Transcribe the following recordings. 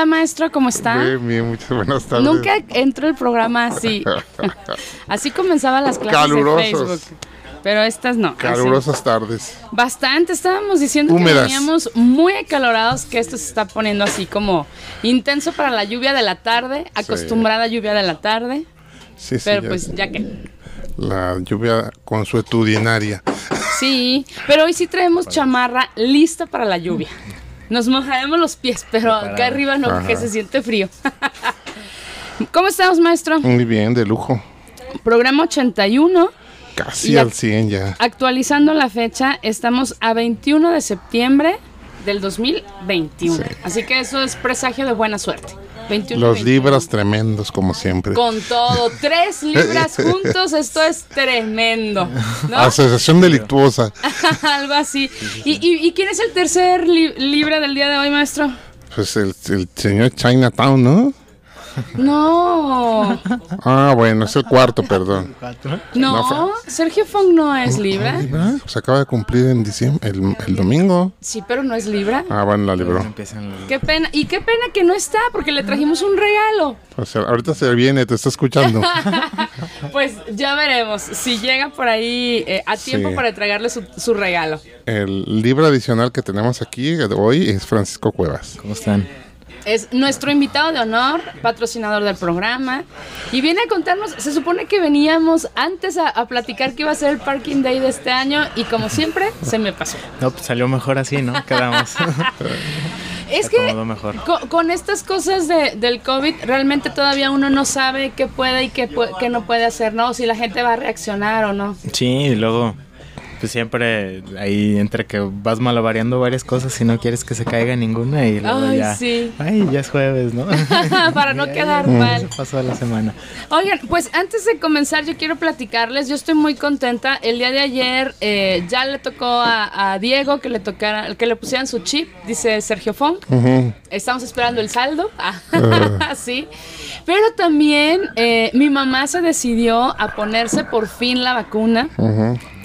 Hola maestro, ¿cómo está? Bien, bien, muchas buenas tardes. Nunca entró el programa así. así comenzaban las clases Calurosos. de Facebook. Pero estas no. así. Calurosas tardes. Bastante, estábamos diciendo Húmedas. que veníamos muy acalorados, que esto se está poniendo así como intenso para la lluvia de la tarde, acostumbrada lluvia de la tarde, Sí, sí, pero ya pues ya que... La lluvia consuetudinaria. Sí, pero hoy sí traemos chamarra lista para la lluvia. Nos mojaremos los pies, pero acá arriba no, porque Ajá. se siente frío. ¿Cómo estamos, maestro? Muy bien, de lujo. Programa 81. Casi al ac- 100 ya. Actualizando la fecha, estamos a 21 de septiembre del 2021. Sí. Así que eso es presagio de buena suerte. 21 y Los 21. libras tremendos, como siempre. Con todo, tres libras juntos, esto es tremendo. ¿no? Asociación delictuosa. Algo así. ¿Y, y, y quién es el tercer li- libre del día de hoy, maestro? Pues el, el señor Chinatown, ¿no? No, Ah, bueno, es el cuarto, perdón. no, Sergio Fong no es libra. ¿Libra? Pues acaba de cumplir en diciembre, el, el domingo. Sí, pero no es libra. Ah, bueno, la libró. Qué pena, y qué pena que no está, porque le trajimos un regalo. O sea, ahorita se viene, te está escuchando. Pues ya veremos si llega por ahí eh, a tiempo Sí. para entregarle su, su regalo. El libro adicional que tenemos aquí hoy es Francisco Cuevas. ¿Cómo están? Es nuestro invitado de honor, patrocinador del programa, y viene a contarnos, se supone que veníamos antes a, a platicar que iba a ser el Parking Day de este año y como siempre se me pasó. No, pues salió mejor así, ¿no? Quedamos. Es que mejor. con, estas cosas de- del COVID realmente todavía uno no sabe qué puede y qué, qué no puede hacer, ¿no? Si la gente va a reaccionar o no. Sí, y luego, pues siempre ahí entre que vas malavariando varias cosas y no quieres que se caiga ninguna y luego Ay, ya. sí. Ay, ya es jueves, ¿no? Para no Ay, quedar mal. Se pasó la semana. Oigan, pues antes de comenzar yo quiero platicarles, yo estoy muy contenta. El día de ayer eh, ya le tocó a, a Diego que le tocara, que le pusieran su chip, dice Sergio Fong. Estamos esperando el saldo. Ah, sí. Pero también eh, mi mamá se decidió a ponerse por fin la vacuna.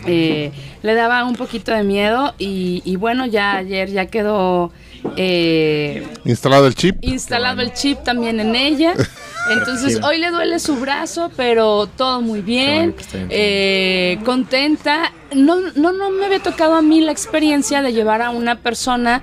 Eh, le daba un poquito de miedo y, y bueno, ya ayer ya quedó eh, Instalado el chip. instalado el chip también en ella. Entonces hoy le duele su brazo, pero todo muy bueno bien. eh, contenta. No, no, no me había tocado a mí la experiencia de llevar a una persona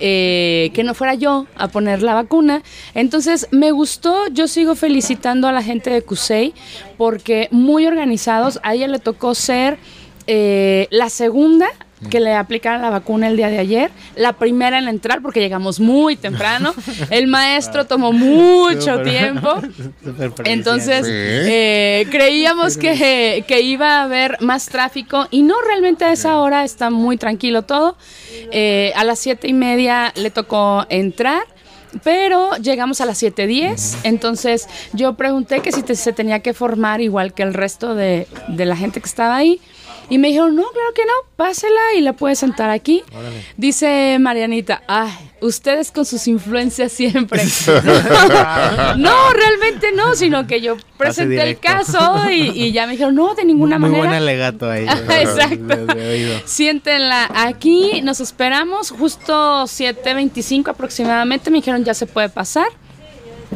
eh, que no fuera yo a poner la vacuna. Entonces me gustó, yo sigo felicitando a la gente de CUSEI porque muy organizados, a ella le tocó ser eh, la segunda que le aplicaron la vacuna el día de ayer, la primera en entrar porque llegamos muy temprano, el maestro tomó mucho Súper. tiempo, felicidades. entonces eh, creíamos que, que iba a haber más tráfico y no, realmente a esa hora está muy tranquilo todo. Eh, a las siete y media le tocó entrar. Pero llegamos a las 7.10, entonces yo pregunté que si te- se tenía que formar igual que el resto de, de la gente que estaba ahí. Y me dijeron, no, claro que no, pásela y la puedes sentar aquí. Dice Marianita, ay, ustedes con sus influencias siempre. no, realmente no, sino que yo presenté el caso y, y ya me dijeron, no, de ninguna Muy manera. buen alegato ahí. Exacto. Siéntenla aquí, nos esperamos, justo 7.25 aproximadamente, me dijeron ya se puede pasar.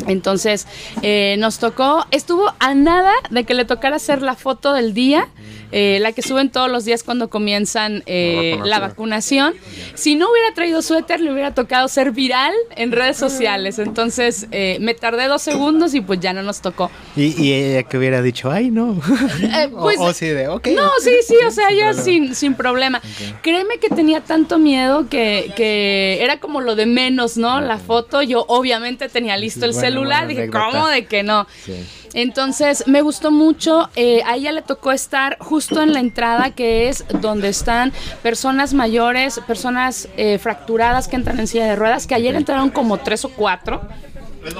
Entonces eh, nos tocó, estuvo a nada de que le tocara hacer la foto del día, eh, la que suben todos los días cuando comienzan eh, La la vacunación. Si no hubiera traído suéter, le hubiera tocado ser viral en redes sociales. Entonces eh, me tardé dos segundos y pues ya no nos tocó. Y, y ella que hubiera dicho, ay, no. Eh, pues, o, o sí, de, ok. No, sí, sí, o sea, problema. sin, sin problema. Créeme que tenía tanto miedo que, que era como lo de menos, ¿no? La foto, yo obviamente tenía listo el Bueno, celular. Dije. ¿cómo de que no? Sí. Entonces me gustó mucho. eh, a ella le tocó estar justo en la entrada, que es donde están personas mayores, personas eh, fracturadas que entran en silla de ruedas, que ayer entraron como tres o cuatro.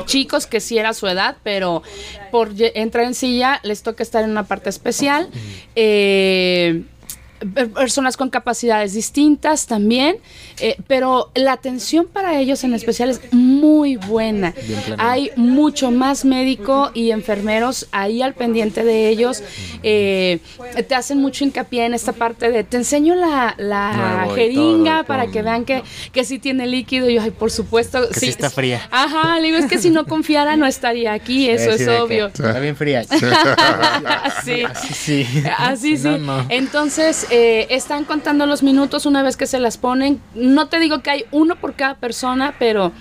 Chicos que sí era su edad, pero por entrar en silla les toca estar en una parte especial. Eh, personas con capacidades distintas también, eh, pero la atención para ellos en especial es muy buena. Hay mucho más médico y enfermeros ahí al pendiente de ellos. Eh, te hacen mucho hincapié en esta parte de, te enseño la, la Nuevo jeringa todo, para que vean que, que sí tiene líquido. Y yo, ay, por supuesto. Que sí está fría. Ajá, le digo, es que si no confiara no estaría aquí, eso es sí, obvio. Está bien fría. sí. Sí. Así sí. no, no. Entonces, eh, están contando los minutos una vez que se las ponen. No te digo que hay uno por cada persona, pero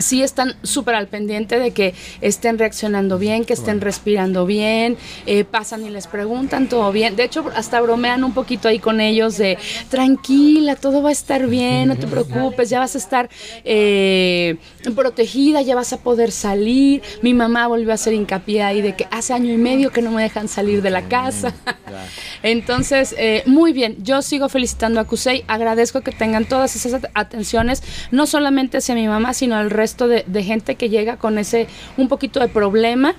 sí están súper al pendiente de que estén reaccionando bien, que estén respirando bien, eh, pasan y les preguntan todo bien. De hecho, hasta bromean un poquito ahí con ellos de tranquila, todo va a estar bien, no te preocupes, ya vas a estar eh, protegida, ya vas a poder salir. Mi mamá volvió a hacer hincapié ahí de que hace año y medio que no me dejan salir de la casa. Entonces, eh, muy bien, yo sigo felicitando a Cusey, agradezco que tengan todas esas at- atenciones, no solamente hacia mi mamá, sino al resto de, de gente que llega con ese un poquito de problema.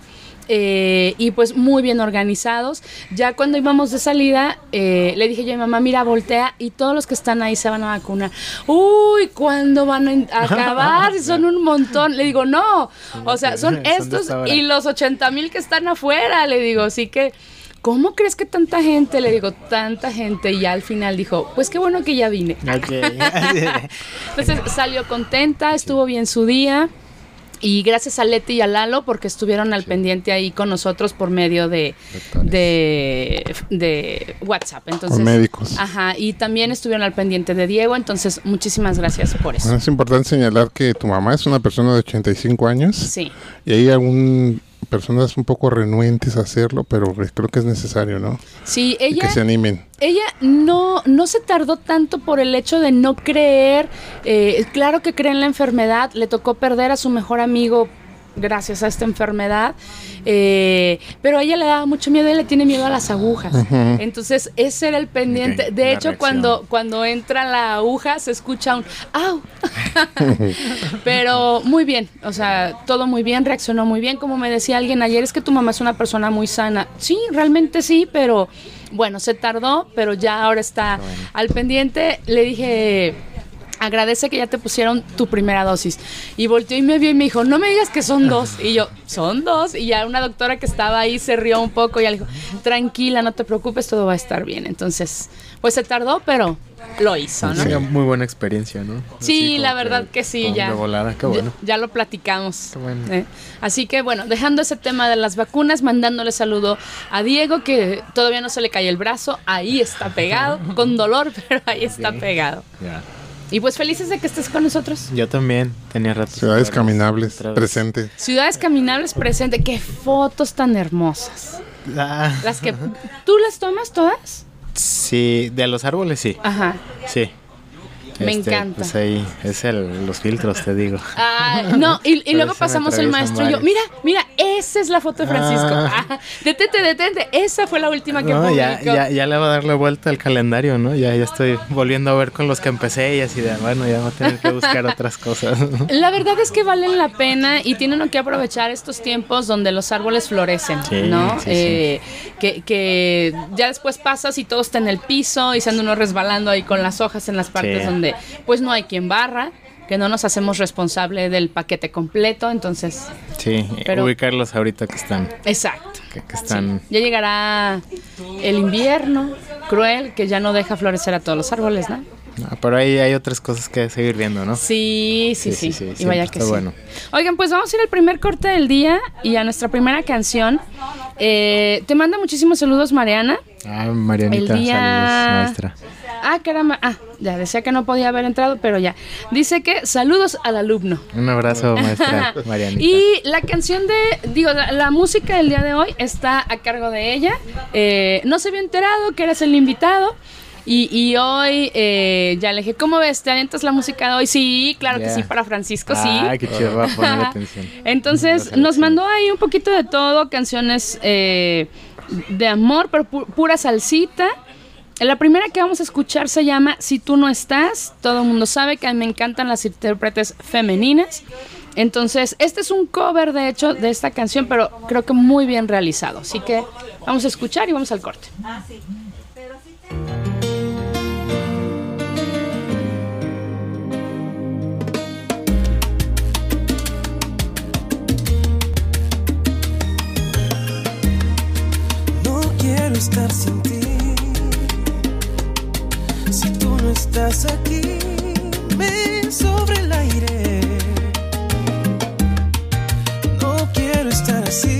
eh, y pues muy bien organizados. Ya cuando íbamos de salida, eh, le dije yo a mi mamá, mira, voltea y todos los que están ahí se van a vacunar. Uy, ¿cuándo van a acabar? Son un montón. Le digo, no, o sea, son estos y los 80 mil que están afuera, le digo, así que... ¿Cómo crees que tanta gente? Le digo, tanta gente. Y ya al final dijo, pues qué bueno que ya vine. Entonces salió contenta, estuvo bien su día. Y gracias a Leti y a Lalo porque estuvieron al pendiente ahí con nosotros por medio de, de, de WhatsApp. Entonces, Con médicos. Ajá, y también estuvieron al pendiente de Diego, entonces muchísimas gracias por eso. Bueno, es importante señalar que tu mamá es una persona de 85 años Sí, y hay algún personas un poco renuentes a hacerlo, pero pues creo que es necesario, ¿no? sí, ella... que se animen. Ella no, no se tardó tanto por el hecho de no creer. eh, claro que cree en la enfermedad. Le tocó perder a su mejor amigo gracias a esta enfermedad. eh, pero a ella le daba mucho miedo. Ella le tiene miedo a las agujas. Entonces, ese era el pendiente. De hecho, reacción. cuando, cuando entra la aguja, se escucha un ¡au! pero muy bien. O sea, todo muy bien. Reaccionó muy bien. Como me decía alguien ayer, es que tu mamá es una persona muy sana. Sí, realmente sí, pero bueno, se tardó, pero ya ahora está al pendiente. Le dije, agradece que ya te pusieron tu primera dosis. Y volteó y me vio y me dijo, no me digas que son dos. Y yo, son dos. Y ya una doctora que estaba ahí se rió un poco y le dijo, tranquila, no te preocupes, todo va a estar bien. Entonces, pues se tardó, pero lo hizo, ¿no? Sí, muy buena experiencia, ¿no? Sí, la verdad que sí, ya. De volada, qué bueno. Ya, lo platicamos. Qué bueno. Eh, Así que bueno, dejando ese tema de las vacunas, mandándole saludo a Diego, que todavía no se le cae el brazo, ahí está pegado, con dolor, pero ahí está pegado. Ya. Y pues felices de que estés con nosotros. Yo también tenía rato. Ciudades caminables, presente. Ciudades caminables presente, qué fotos tan hermosas. Ah, Las que tú las tomas todas? sí, de los árboles sí. Ajá. Sí. Me Este, encanta. Pues ahí es el, los filtros, te digo. Ah, no, y, luego pasamos el maestro y yo, mira, mira, esa es la foto de Francisco. Ah. Ah, detente, detente, esa fue la última que No, publicó. ya, ya, ya le va a dar la vuelta al calendario, ¿no? Ya, ya estoy volviendo a ver con los que empecé y así de, bueno, ya voy a tener que buscar otras cosas. La verdad es que valen la pena y tienen que aprovechar estos tiempos donde los árboles florecen, Sí, ¿no? sí, sí. Eh, Que, que ya después pasas y todo está en el piso y se anda uno resbalando ahí con las hojas en las partes Sí. Donde pues no hay quien barra, que no nos hacemos responsable del paquete completo, entonces, Sí, Pero- ubicarlos ahorita que están, exacto. que, que están... Ya llegará el invierno cruel que ya no deja florecer a todos los árboles, ¿no? Pero ahí hay otras cosas que seguir viendo, ¿no? Sí, sí, Sí, sí. sí, sí, y vaya que está sí. bueno. Oigan, pues vamos a ir al primer corte del día y a nuestra primera canción. Eh, te manda muchísimos saludos, Mariana. Ah, Marianita, día- saludos, maestra. Ah, caramba. Ah, ya decía que no podía haber entrado, pero ya. Dice que saludos al alumno. Un abrazo, maestra Marianita. Y la canción de, digo, la, la música del día de hoy está a cargo de ella. Eh, no se había enterado que eres el invitado. Y, hoy eh, ya le dije, ¿cómo ves? ¿Te avientas la música de hoy? Sí, claro que sí, para Francisco, sí. Ah, qué chido, va a poner atención. Entonces, nos mandó ahí un poquito de todo, canciones eh, de amor, pero pura salsita. La primera que vamos a escuchar se llama Si tú no estás. Todo el mundo sabe que a mí me encantan las intérpretes femeninas. Entonces, este es un cover, de hecho, de esta canción, pero creo que muy bien realizado. Así que vamos a escuchar y vamos al corte. Ah, sí. Estar sin ti. Si tú no estás aquí, me sobre el aire. No quiero estar así.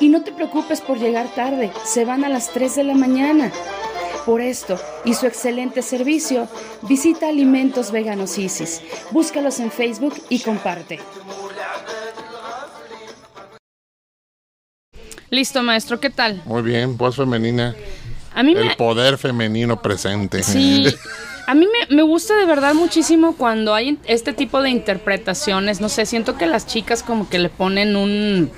Y no te preocupes por llegar tarde, se van a las 3 de la mañana. Por esto y su excelente servicio, visita Alimentos Veganos Isis. Búscalos en Facebook y comparte. Listo, maestro, ¿qué tal? Muy bien, voz femenina. A mí El poder femenino presente. Sí. a mí me, me gusta de verdad muchísimo cuando hay este tipo de interpretaciones. No sé, siento que las chicas como que le ponen un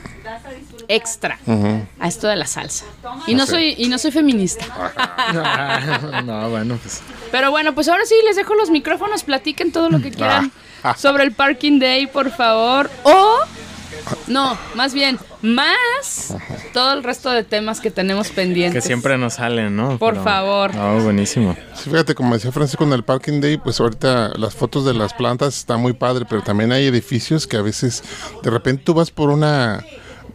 extra Ujú. a esto de la salsa. Y no Sí. soy y no soy feminista. no, bueno, pues. Pero bueno, pues ahora sí les dejo los micrófonos, platiquen todo lo que quieran Ah. sobre el Parking Day, por favor. O no, más bien, más todo el resto de temas que tenemos Que pendientes. siempre nos salen, ¿no? Por favor. No, buenísimo. Sí, fíjate, como decía Francisco en el Parking Day, pues ahorita las fotos de las plantas están muy padre, pero también hay edificios que a veces de repente tú vas por una...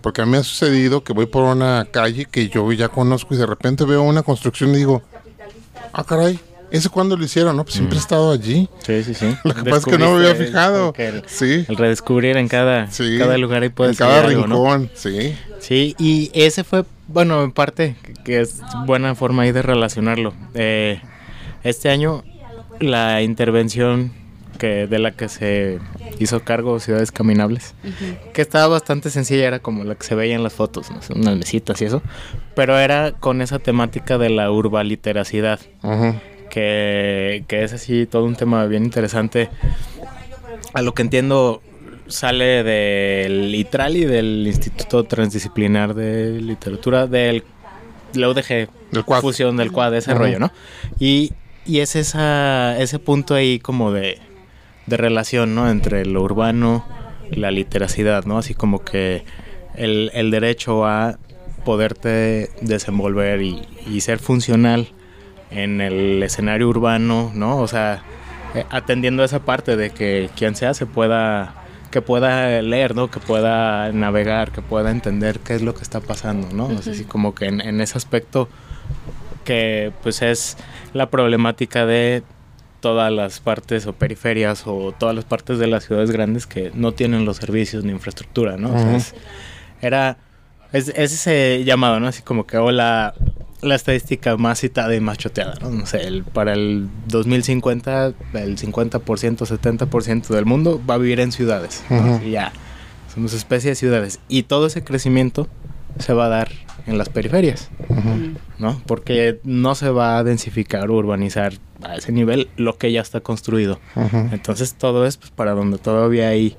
Porque a mí me ha sucedido que voy por una calle que yo ya conozco y de repente veo una construcción y digo, ah, caray, ¿ese cuándo lo hicieron? No, pues siempre he estado allí. Sí, sí, sí. Lo que pasa es que no me había fijado. El, Sí, el redescubrir en cada, sí. cada lugar ahí puede En cada salir algo, ¿no? rincón, sí. Sí, y ese fue, bueno, en parte, que- es buena forma ahí de relacionarlo. Eh, este año, la intervención que de la que se hizo cargo Ciudades Caminables, que estaba bastante sencilla, era como la que se veía en las fotos, ¿no? unas mesitas y eso, pero era con esa temática de la urbaliteracidad, Ujú. Que, que es así todo un tema bien interesante. A lo que entiendo, sale del ITRAL y del Instituto Transdisciplinar de Literatura del la UDG, Del Quad. fusión del quad, ese rollo, ¿no? Y, y es esa, ese punto ahí como de, de relación, ¿no? Entre lo urbano y la literacidad, ¿no? Así como que el, el derecho a poderte desenvolver y, y ser funcional en el escenario urbano, ¿no? O sea, eh, atendiendo esa parte de que quien sea se pueda que pueda leer, ¿no? Que pueda navegar, que pueda entender qué es lo que está pasando, ¿no? O sea, así como que en, en ese aspecto que pues es la problemática de todas las partes o periferias o todas las partes de las ciudades grandes que no tienen los servicios ni infraestructura, ¿no? O sea, es- era es, es ese llamado, ¿no? Así como que o la, estadística más citada y más choteada, ¿no? No sé, el- para el 2050 el 50%, 70% del mundo va a vivir en ciudades. ya, somos especie de ciudades. Y todo ese crecimiento se va a dar en las periferias. ¿no? Porque no se va a densificar o urbanizar a ese nivel lo que ya está construido. Entonces todo es pues, para donde todavía hay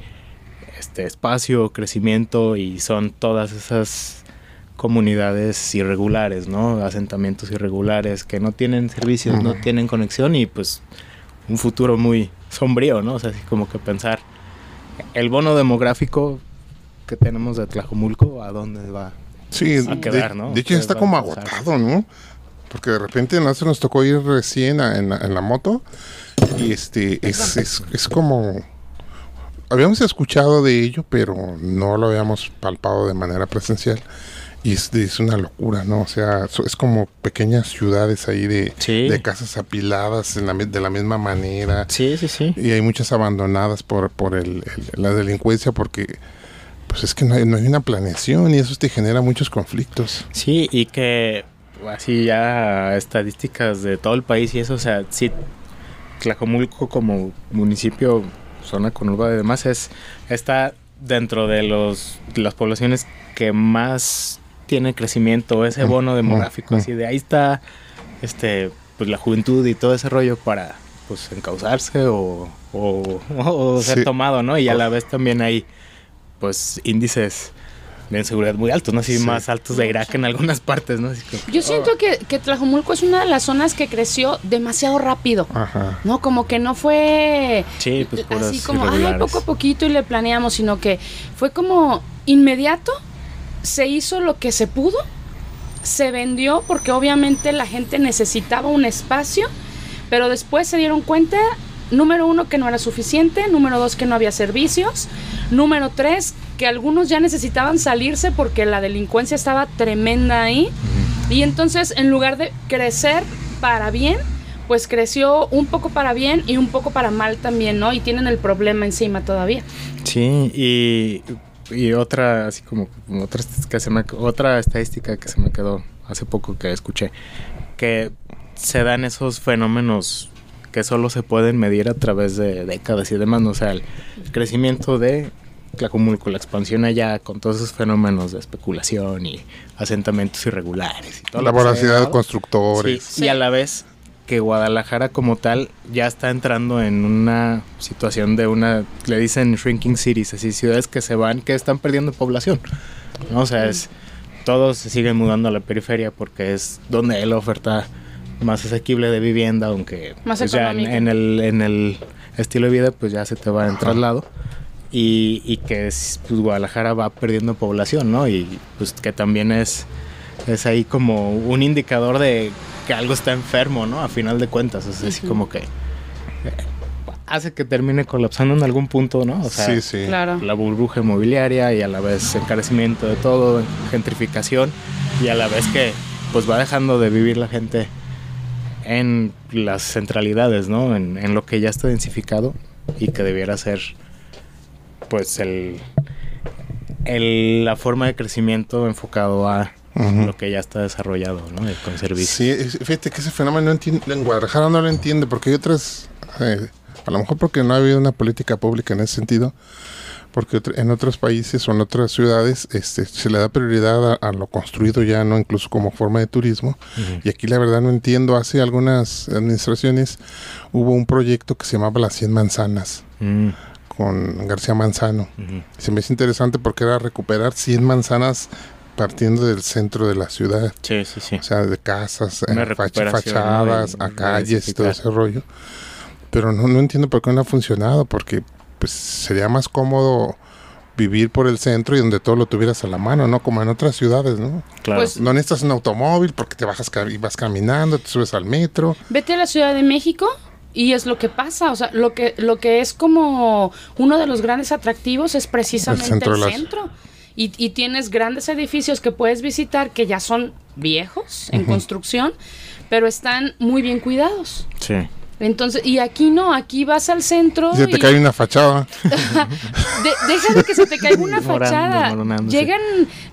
este espacio, crecimiento y son todas esas comunidades irregulares, ¿no? Asentamientos irregulares que no tienen servicios, no tienen conexión y pues un futuro muy sombrío, ¿no? O sea, así como que pensar el bono demográfico que tenemos de Tlajomulco, ¿a dónde va? Sí, a de- quedar, de, ¿no? hecho ya está como agotado, ¿no? Porque de repente nosotros nos tocó ir recién a- en, la, en la moto y este es, es, es como habíamos escuchado de ello, pero no lo habíamos palpado de manera presencial y es, es una locura, ¿no? O sea, es como pequeñas ciudades ahí de, Sí. de casas apiladas en la de la misma manera Sí, sí, sí. y hay muchas abandonadas por, por el, el- la delincuencia porque pues es que no hay, no hay una planeación y eso te genera muchos conflictos. Sí, y que así ya estadísticas de todo el país y eso, o sea, sí, Tlajomulco como municipio, zona conurbada y demás, es, está dentro de los las poblaciones que más tiene crecimiento, ese bono demográfico, así de ahí está este pues la juventud y todo ese rollo para pues encauzarse o, o, o ser Sí. tomado, ¿no? Y a la vez también hay pues índices de inseguridad muy altos, ¿no? Así Sí. más altos de Irak en algunas partes, ¿no? Así como- Yo siento que, que Tlajomulco es una de las zonas que creció demasiado rápido. Ajá. No, como que no fue Sí, pues así como, ay, poco a poquito y le planeamos, sino que fue como inmediato, se hizo lo que se pudo, se vendió porque obviamente la gente necesitaba un espacio, pero después se dieron cuenta, número uno, que no era suficiente, número dos, que no había servicios, número tres, que algunos ya necesitaban salirse porque la delincuencia estaba tremenda ahí. Y entonces, en lugar de crecer para bien, pues creció un poco para bien y un poco para mal también, ¿no? Y tienen el problema encima todavía. Sí, y, y otra, así como otra, que se me, otra estadística que se me quedó hace poco que escuché, que se dan esos fenómenos que solo se pueden medir a través de décadas y demás, ¿no? o sea, el crecimiento de Tlacomulco, la expansión allá con todos esos fenómenos de especulación y asentamientos irregulares y todo La voracidad de constructores. Sí, Y a la vez que Guadalajara como tal ya está entrando en una situación de una, le dicen shrinking cities, así ciudades que se van, que están perdiendo población. ¿no? O sea, es, todos se siguen mudando a la periferia porque es donde hay la oferta más asequible de vivienda, aunque Más pues, ya en, en el, en el estilo de vida pues ya se te va en traslado. Y, y que es, pues, Guadalajara va perdiendo población, ¿no? Y pues que también es, es ahí como un indicador de que algo está enfermo, ¿no? A final de cuentas, es así como que eh, hace que termine colapsando en algún punto, ¿no? O sea, sí, sí. Claro. la burbuja inmobiliaria y a la vez encarecimiento de todo, gentrificación y a la vez que pues va dejando de vivir la gente en las centralidades, ¿no? En, en lo que ya está densificado y que debiera ser pues el, el- la forma de crecimiento enfocado a Lo que ya está desarrollado, ¿no? Y Con servicios. Sí, fíjate que ese fenómeno no en Guadalajara no lo entiende porque hay otras, eh, a lo mejor porque no ha habido una política pública en ese sentido, porque en otros países o en otras ciudades este, se le da prioridad a, a lo construido ya, no incluso como forma de turismo. Ujú. Y aquí la verdad no entiendo, hace algunas administraciones hubo un proyecto que se llamaba Las 100 Manzanas Mm, con García Manzano. ujú. Se me hizo interesante porque era recuperar 100 manzanas partiendo del centro de la ciudad. Sí, sí, sí. O sea, de casas, eh, fachadas, a calles y todo ese rollo. Pero no, no entiendo por qué no ha funcionado, porque pues sería más cómodo vivir por el centro y donde todo lo tuvieras a la mano, ¿no? Como en otras ciudades, ¿no? Claro. Pues- No necesitas un automóvil porque te bajas y vas caminando, te subes al metro. Vete a la Ciudad de México y es lo que pasa, o sea, lo que lo que es como uno de los grandes atractivos es precisamente el centro centro. de las- Y, y tienes grandes edificios que puedes visitar que ya son viejos en construcción, pero están muy bien cuidados. Sí. Entonces, y aquí no, aquí vas al centro Y se te y- cae una fachada. de- deja de que se te caiga una fachada. Llegan,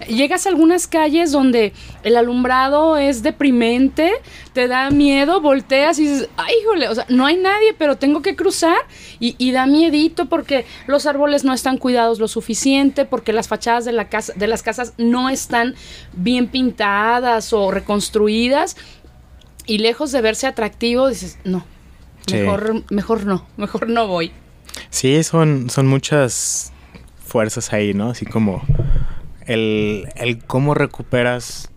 llegas a algunas calles donde el alumbrado es deprimente, te da miedo, volteas y dices, ay, híjole, o sea, no hay nadie, pero tengo que cruzar y, y da miedito porque los árboles no están cuidados lo suficiente, porque las fachadas de, la casa, de las casas no están bien pintadas o reconstruidas y lejos de verse atractivo, dices, no. Sí. Mejor, mejor no, mejor no voy. Sí, son, son muchas fuerzas ahí, ¿no? Así como el, el cómo recuperas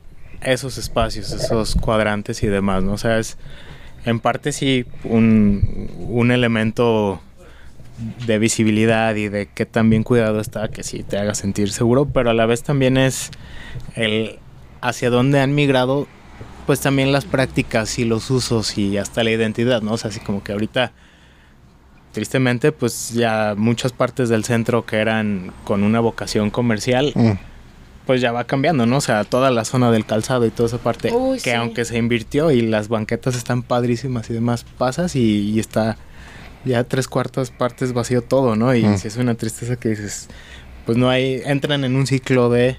esos espacios, esos cuadrantes y demás, ¿no? O sea, es en parte sí un, un elemento de visibilidad y de qué tan bien cuidado está que sí te haga sentir seguro, pero a la vez también es el hacia dónde han migrado pues también las prácticas y los usos y hasta la identidad, ¿no? O sea, así como que ahorita tristemente pues ya muchas partes del centro que eran con una vocación comercial Mm. pues ya va cambiando, ¿no? O sea, toda la zona del calzado y toda esa parte Uy, que sí. aunque se invirtió y las banquetas están padrísimas y demás, pasas y, y está ya tres cuartas partes vacío todo, ¿no? Y Mm. si es una tristeza que dices, pues no hay, entran en un ciclo de,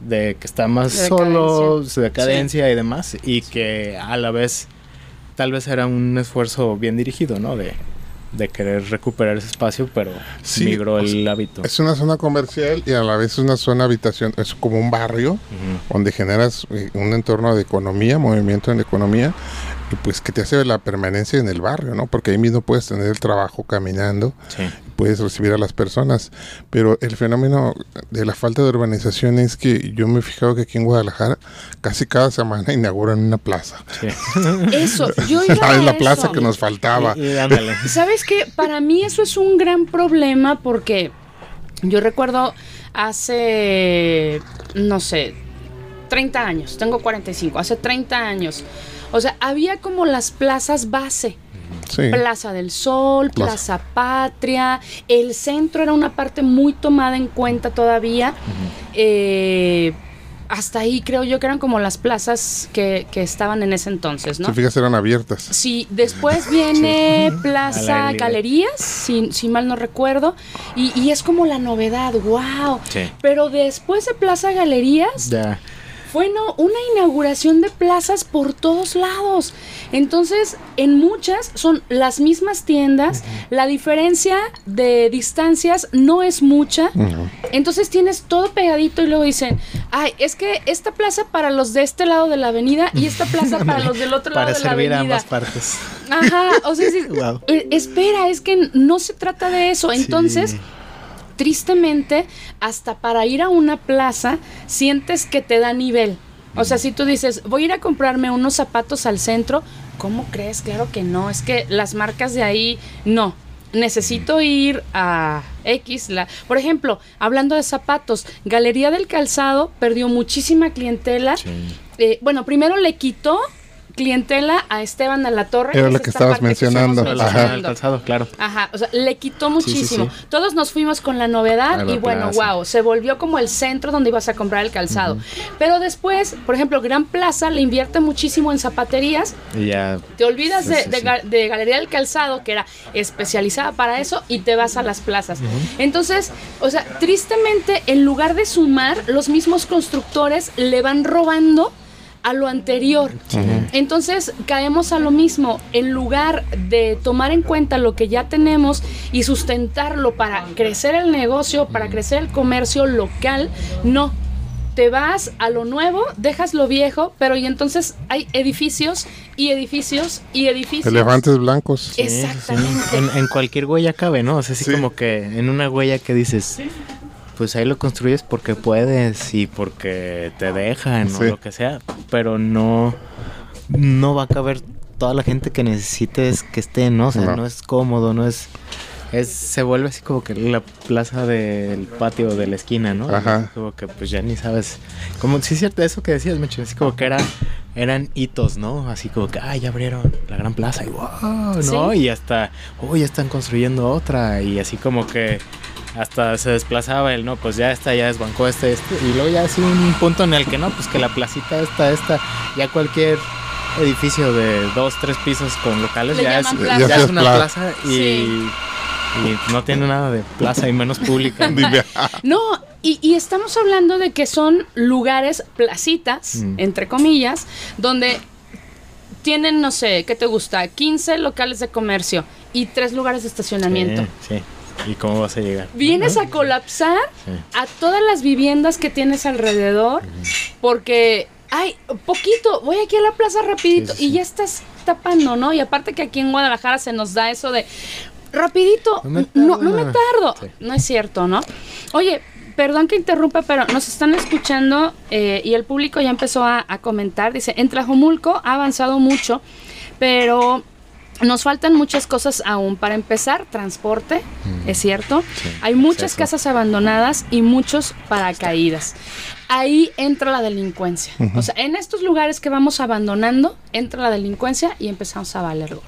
de que está más De solo, decadencia. su decadencia y demás, y que a la vez tal vez era un esfuerzo bien dirigido, ¿no? De, de querer recuperar ese espacio, pero Sí, migró el hábito. Es una zona comercial y a la vez es una zona habitación, es como un barrio donde generas eh, un entorno de economía, movimiento en la economía, y pues que te hace la permanencia en el barrio, ¿no? Porque ahí mismo puedes tener el trabajo caminando, Sí. Puedes recibir a las personas, pero el fenómeno de la falta de urbanización es que yo me he fijado que aquí en Guadalajara casi cada semana inauguran una plaza. Sí. Eso, yo iba Ah, a es la eso. plaza que nos faltaba. Y- y. ¿Sabes qué? Para mí eso es un gran problema porque yo recuerdo hace, no sé, 30 años, tengo 45, hace 30 años. O sea, había como las plazas base. Sí. Plaza del Sol, Plaza. Plaza Patria, el centro era una parte muy tomada en cuenta todavía. Eh, hasta ahí creo yo que eran como las plazas que, que estaban en ese entonces, ¿no? Si fijas, eran abiertas. Sí, después viene Plaza. Galerías, si, si mal no recuerdo, y, y es como la novedad, wow. Sí. Pero después de Plaza Galerías, Ya. No, una inauguración de plazas por todos lados. Entonces, en muchas son las mismas tiendas, la diferencia de distancias no es mucha. Entonces tienes todo pegadito y luego dicen, ay, es que esta plaza para los de este lado de la avenida y esta plaza para los del otro lado Para de la servir a avenida. ambas partes. Ajá, o sea, sí, Wow. eh, espera, es que no se trata de eso. Entonces, Sí. Tristemente, hasta para ir a una plaza, sientes que te da nivel. O sea, si tú dices, voy a ir a comprarme unos zapatos al centro, ¿cómo crees? Claro que no, es que las marcas de ahí, no. Necesito ir a X. La, por ejemplo, hablando de zapatos, Galería del Calzado perdió muchísima clientela. Eh, bueno, primero le quitó clientela a Esteban de la Torre. Era lo que esta estabas parte mencionando. Ajá. El calzado, claro. Ajá, o sea, le quitó muchísimo. sí, sí. Todos nos fuimos con la novedad la y bueno, plaza. wow, se volvió como el centro donde ibas a comprar el calzado. Pero después, por ejemplo, Gran Plaza le invierte muchísimo en zapaterías. Y ya. Te olvidas Sí, de, sí, de de Galería del Calzado, que era especializada para eso, y te vas a las plazas. Entonces, o sea, tristemente, en lugar de sumar, los mismos constructores le van robando a lo anterior. Entonces caemos a lo mismo, en lugar de tomar en cuenta lo que ya tenemos y sustentarlo para crecer el negocio, para crecer el comercio local, no. Te vas a lo nuevo, dejas lo viejo, pero y entonces hay edificios y edificios y edificios. Elefantes blancos. Sí, sí, sí. Exactamente. En, en cualquier huella cabe, ¿no? O sea, así Sí. como que en una huella que dices, pues ahí lo construyes porque puedes y porque te dejan o Sí. lo que sea, pero no, no va a caber toda la gente que necesites que esté, ¿no? O sea, No. no, es cómodo, no es... Es, se vuelve así como que la plaza del patio de la esquina, ¿no? Ajá. Como que pues ya ni sabes. Como sí es cierto eso que decías, Mecho, así como que era, eran hitos, ¿no? Así como que, ay, ya abrieron la gran plaza y wow, ¿no? Sí. Y hasta, oh, ya están construyendo otra. Y así como que hasta se desplazaba el, no, pues ya esta ya desbancó este, este. Y luego ya así un punto en el que no, pues que la placita esta, esta, ya cualquier edificio de dos, tres pisos con locales Le ya es, ya es una Plaza. plaza y, Sí. y no tiene nada de plaza y menos pública. No, y, y estamos hablando de que son lugares, placitas, Mm. entre comillas, donde tienen, no sé, ¿qué te gusta? 15 locales de comercio y tres lugares de estacionamiento. Sí, sí. ¿Y cómo vas a llegar? Vienes a colapsar Sí. a todas las viviendas que tienes alrededor porque, ay, poquito, voy aquí a la plaza rapidito Sí, sí, y ya estás tapando, ¿no? Y aparte que aquí en Guadalajara se nos da eso de rapidito, No me tardo no me tardo. No es cierto, ¿no? Oye, perdón que interrumpa, pero nos están escuchando eh, y el público ya empezó a, a comentar. Dice, en Tlajomulco ha avanzado mucho, pero nos faltan muchas cosas aún. Para empezar, transporte, es cierto. Sí, Hay muchas acceso. casas abandonadas y muchos paracaídas. Ahí entra la delincuencia. O sea, en estos lugares que vamos abandonando, entra la delincuencia y empezamos a valer gorro.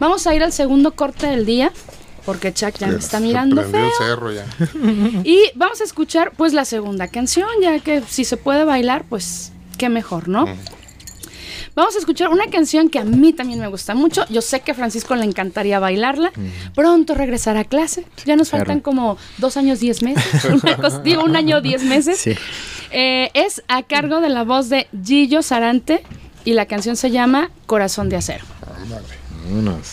Vamos a ir al segundo corte del día, porque Chuck ya me está mirando feo. el cerro ya. Y vamos a escuchar pues la segunda canción, ya que si se puede bailar, pues qué mejor, ¿no? Vamos a escuchar una canción que a mí también me gusta mucho. Yo sé que a Francisco le encantaría bailarla. Pronto regresará a clase. Ya nos Claro. faltan como dos años, diez meses. Una cosa- digo, un año, diez meses. Sí. Eh, es a cargo de la voz de Gillo Sarante y la canción se llama Corazón de Acero. Vámonos.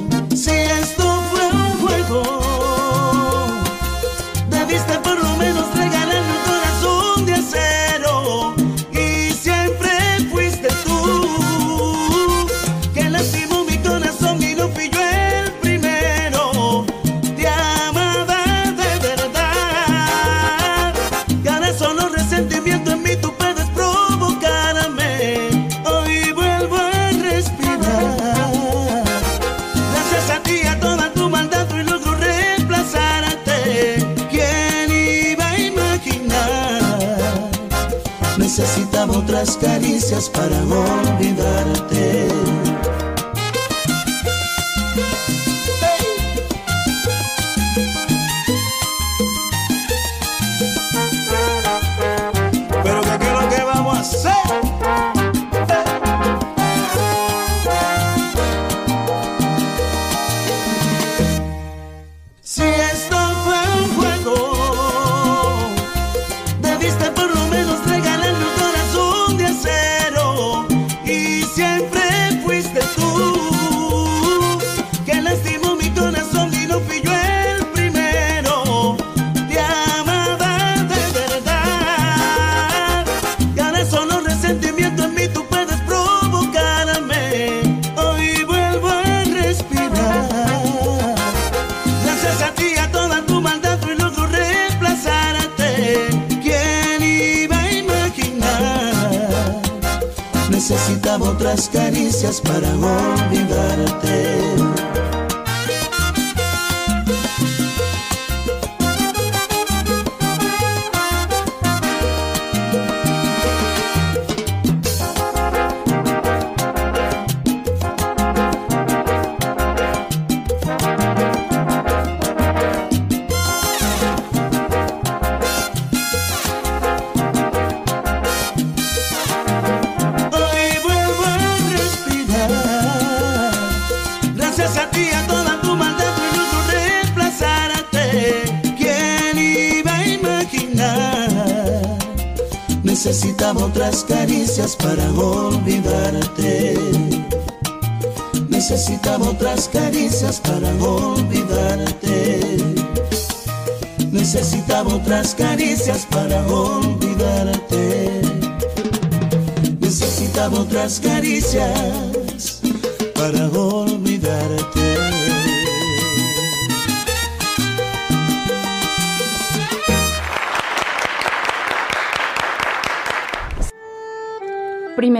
Caricias para olvidarte. Otras caricias para olvidarte. Necesitaba otras caricias para olvidarte. Necesitaba otras caricias para olvidarte. Necesitaba otras caricias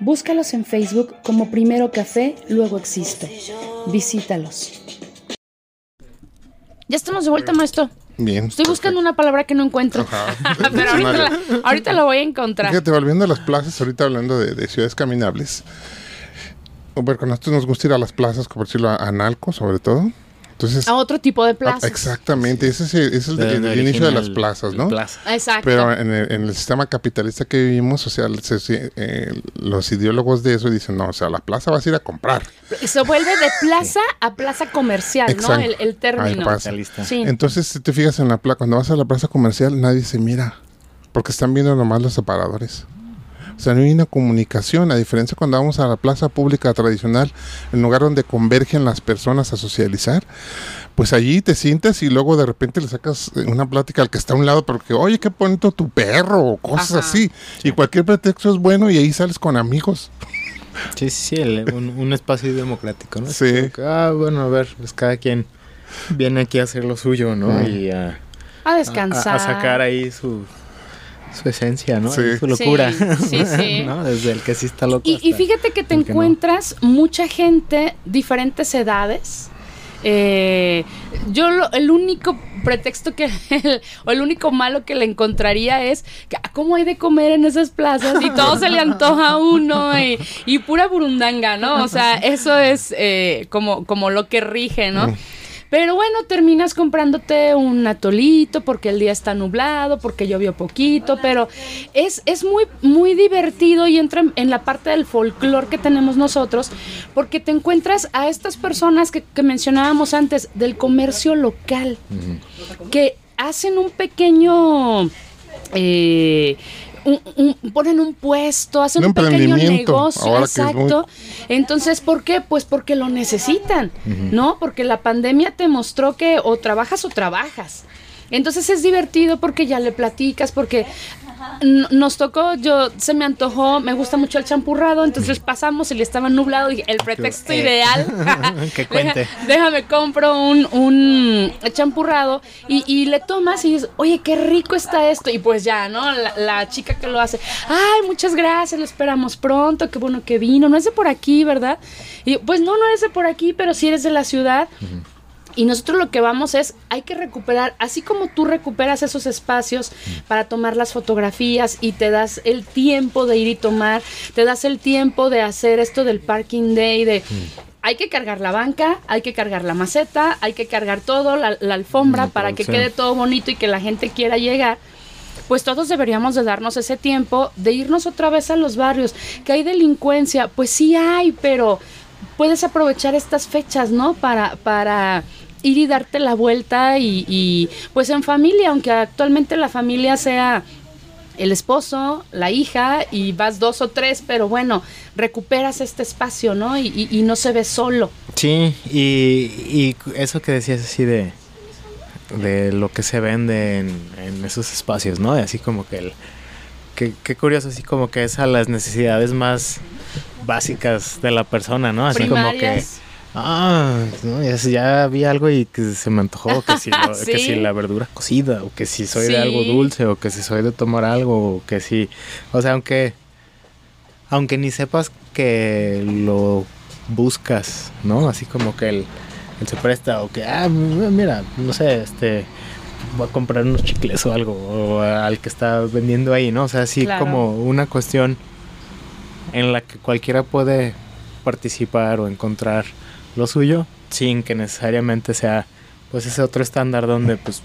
Búscalos en Facebook como Primero Café, luego Existo. Visítalos. Ya estamos de vuelta, maestro. Bien. Estoy buscando una palabra que no encuentro. Pero ahorita la, ahorita la voy a encontrar. Fíjate, volviendo a las plazas, ahorita hablando de, de ciudades caminables. Bueno, con nosotros nos gusta ir a las plazas, como decirlo, a Analco, sobre todo. Entonces, A otro tipo de ah, plazas. exactamente, ese es el, ese es el, inicio de las plazas, ¿no? plaza. Exacto. Pero en el, en el sistema capitalista que vivimos, o sea, se- se- eh, los ideólogos de eso dicen, no, o sea, la plaza vas a ir a comprar. Se vuelve de plaza a plaza comercial, Exacto. ¿no? El, término. Sí. Entonces, si te fijas en la plaza, cuando vas a la plaza comercial, nadie se mira, porque están viendo nomás los separadores. O sea, no hay una comunicación, a diferencia cuando vamos a la plaza pública tradicional, el lugar donde convergen las personas a socializar, pues allí te sientas y luego de repente le sacas eh, una plática al que está a un lado, porque, oye, qué bonito tu perro, o cosas Ajá. así. Y cualquier pretexto es bueno y ahí sales con amigos. Sí, sí, sí, el- un, un espacio democrático, ¿no? Sí. Que, ah, bueno, a ver, pues cada quien viene aquí a hacer lo suyo, ¿no? Mm. Y a, A a- descansar. a sacar ahí su, su esencia, ¿no? Sí. Su locura. Sí, sí, sí. ¿no? Desde el que sí está loco. Y, y fíjate que te el que no. encuentras mucha gente, diferentes edades. Eh, yo lo- el único pretexto que, o el único malo que le encontraría es que, ah, ¿cómo hay de comer en esas plazas? Y todo se le antoja a uno y, y pura burundanga, ¿no? O sea, eso es eh, como, como lo que rige, ¿no? Pero bueno, terminas comprándote un atolito porque el día está nublado, porque llovió poquito, pero es, es muy, muy divertido y entra en- en la parte del folclore que tenemos nosotros, porque te encuentras a estas personas que, que mencionábamos antes del comercio local, que hacen un pequeño... eh, un- un- ponen un puesto, hacen Un un, pequeño negocio, muy- exacto. Entonces, ¿por qué? Pues porque lo necesitan, ¿no? Porque la pandemia te mostró que o trabajas o trabajas. Entonces es divertido porque ya le platicas, porque nos tocó, yo se me antojó, me gusta mucho el champurrado, entonces pasamos y le estaba nublado y el pretexto Eh. ideal. Que cuente. Deja- déjame compro un, un champurrado y, y le tomas y dices, oye, qué rico está esto. Y pues ya, ¿no? La, la chica que lo hace, ay, muchas gracias, lo esperamos pronto, qué bueno que vino, no es de por aquí, ¿verdad? Y yo, pues no, no eres de por aquí, pero sí eres de la ciudad. Y nosotros lo que vamos es, hay que recuperar, así como tú recuperas esos espacios para tomar las fotografías y te das el tiempo de ir y tomar, te das el tiempo de hacer esto del parking day, de... Hay que cargar la banca, hay que cargar la maceta, hay que cargar todo, la, la alfombra, para que quede todo bonito y que la gente quiera llegar pues todos deberíamos de darnos ese tiempo de irnos otra vez a los barrios. Que hay delincuencia, pues sí hay, pero puedes aprovechar estas fechas, ¿no? Para, para ir y darte la vuelta y, y, pues en familia, aunque actualmente la familia sea el esposo, la hija y vas dos o tres, pero bueno, recuperas este espacio, ¿no? Y, y- y no se ve solo. Sí, y, y eso que decías así de, de lo que se vende en, en esos espacios, ¿no? Así como que el... que- Qué curioso, así como que es a las necesidades más básicas de la persona, ¿no? Así como que... Ah, no, ya, ya vi algo y que se me antojó, que si, lo- que si la verdura cocida, o que si soy Sí. de algo dulce, o que si soy de tomar algo, o que si... O sea, aunque... Aunque ni sepas que lo buscas, ¿no? Así como que él se presta, o que, ah, mira, no sé, este... Voy a comprar unos chicles o algo, o al que está vendiendo ahí, ¿no? O sea, así Claro. como una cuestión en la que cualquiera puede participar o encontrar lo suyo sin que necesariamente sea pues ese otro estándar donde pues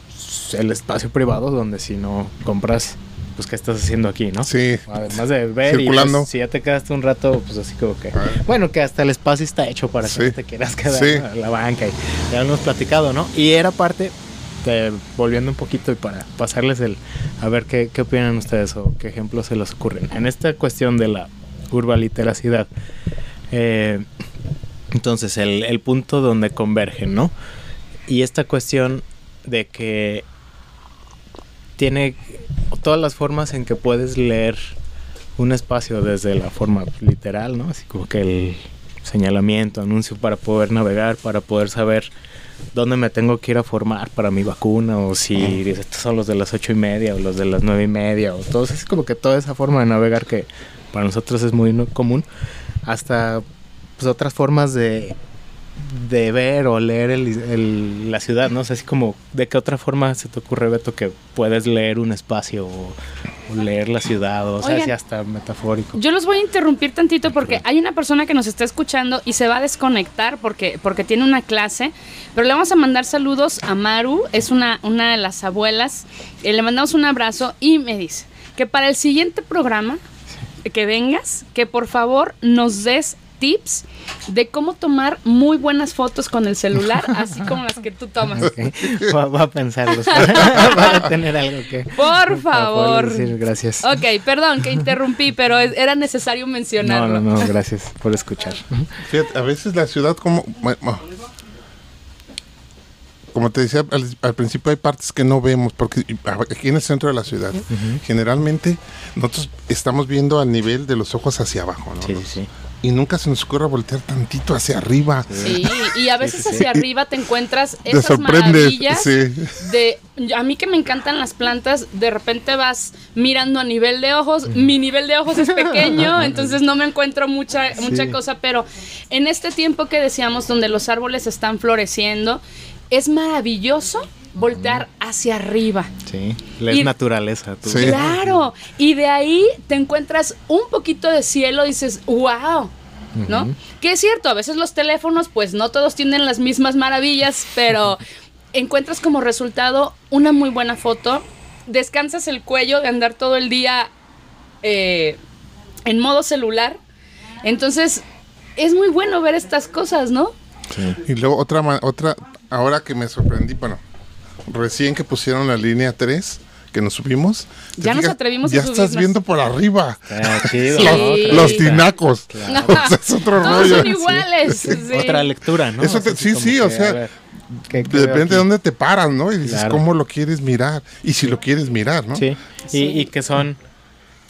el espacio privado donde si no compras pues qué estás haciendo aquí, ¿no? Sí. Además de ver Circulando. y pues, si ya te quedaste un rato pues así como que bueno que hasta el espacio está hecho para que Sí. no te quieras quedar Sí. a la banca y ya lo hemos platicado, ¿no? Y era parte de- volviendo un poquito y para pasarles el a ver qué, qué opinan ustedes o qué ejemplos se les ocurren en esta cuestión de la urbaliteracidad eh, entonces, el, el punto donde convergen, ¿no? Y esta cuestión de que tiene todas las formas en que puedes leer un espacio desde la forma literal, ¿no? Así como que el señalamiento, anuncio para poder navegar, para poder saber dónde me tengo que ir a formar para mi vacuna, o si estos son los de las ocho y media, o los de las nueve y media, o todo. Es como que toda esa forma de navegar que para nosotros es muy común, hasta pues otras formas de, de ver o leer el- el- la ciudad, ¿no? O sea, así como, ¿de qué otra forma se te ocurre, Beto, que puedes leer un espacio o, o leer la ciudad? O sea, Oigan. así hasta metafórico. Yo los voy a interrumpir tantito porque hay una persona que nos está escuchando y se va a desconectar porque, porque tiene una clase, pero le vamos a mandar saludos a Maru, es una, una de las abuelas, Eh, le mandamos un abrazo y me dice que para el siguiente programa que vengas, que por favor nos des tips de cómo tomar muy buenas fotos con el celular, así como las que tú tomas. Ok, Va, va a pensarlos para, para tener algo que... Por favor. decir gracias. Ok, perdón que interrumpí, pero es- era necesario No, mencionarlo. no, no, gracias por escuchar. Fíjate, a veces la ciudad como... bueno, como te decía al, al principio hay partes que no vemos porque aquí en el centro de la ciudad generalmente nosotros estamos viendo al nivel de los ojos hacia abajo ¿no? Sí, sí, sí. Y nunca se nos ocurre voltear tantito hacia arriba. Sí, y a veces sí, sí. hacia arriba te encuentras te esas sorprende maravillas sí. de a mí que me encantan las plantas, de repente vas mirando a nivel de ojos, mi nivel de ojos es pequeño, entonces no me encuentro mucha mucha cosa, pero en este tiempo que decíamos donde los árboles están floreciendo, es maravilloso voltear hacia arriba. Sí, la Y- naturaleza. tú. Sí. Claro, y de ahí te encuentras un poquito de cielo y dices, wow, ¿no? Que es cierto, a veces los teléfonos, pues no todos tienen las mismas maravillas, pero encuentras como resultado una muy buena foto, descansas el cuello de andar todo el día eh, en modo celular, entonces es muy bueno ver estas cosas, ¿no? y luego otra otra ahora que me sorprendí bueno recién que pusieron la línea 3 que nos subimos ¿te Ya nos atrevimos a ya estás viendo por arriba Está chido. Sí. los, ¿no? los Otra- tinacos Claro. O sea, es otro Todos rollo son iguales. sí. Otra lectura, ¿no? Eso O sea, te- sí, sí, o sea, Depende aquí? de dónde te paras, ¿no? Y dices, Claro. ¿cómo lo quieres mirar? Y si lo quieres mirar, ¿no? Sí. Y, y que son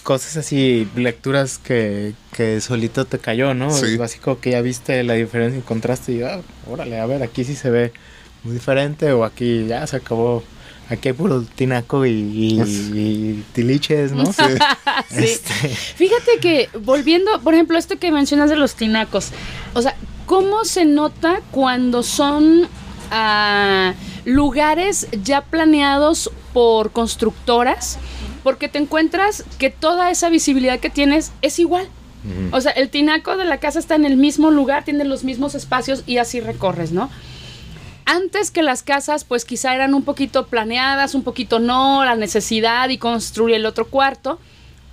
cosas así, lecturas que, que solito te cayó, ¿no? Sí. Así como que ya viste la diferencia y contraste y, ah, órale, a ver, aquí sí se ve muy diferente o aquí ya se acabó. Aquí hay puro tinaco y, y- y tiliches, ¿no? Sí. Sí. Este, Fíjate que volviendo, por ejemplo, esto que mencionas de los tinacos, o sea, ¿cómo se nota cuando son ah, lugares ya planeados por constructoras? Porque te encuentras que toda esa visibilidad que tienes es igual. O sea, el tinaco de la casa está en el mismo lugar, tiene los mismos espacios y así recorres, ¿no? Antes que las casas, pues quizá eran un poquito planeadas, un poquito no, la necesidad y construir el otro cuarto,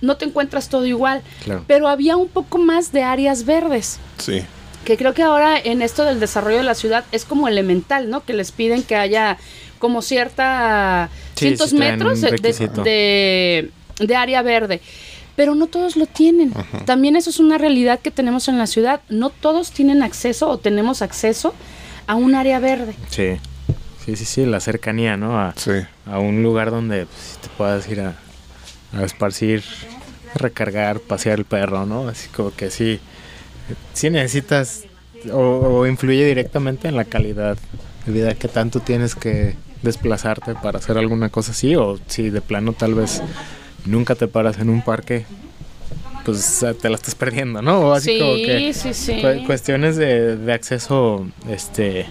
no te encuentras todo igual. Claro. Pero había un poco más de áreas verdes, Sí. que creo que ahora en esto del desarrollo de la ciudad es como elemental, ¿no? Que les piden que haya como cierta Sí, cientos metros de, de- de área verde. Pero no todos lo tienen. También eso es una realidad que tenemos en la ciudad. No todos tienen acceso o tenemos acceso a un área verde. Sí. Sí, sí, sí, la cercanía, ¿no? A, Sí. a un lugar donde pues, te puedas ir a, a esparcir, recargar, pasear el perro, ¿no? Así como que sí, sí necesitas o, o influye directamente en la calidad de vida que tanto tienes que desplazarte para hacer alguna cosa así o si de plano tal vez nunca te paras en un parque pues te la estás perdiendo, ¿no? O así sí, como que sí, sí. cu- cuestiones de, de acceso este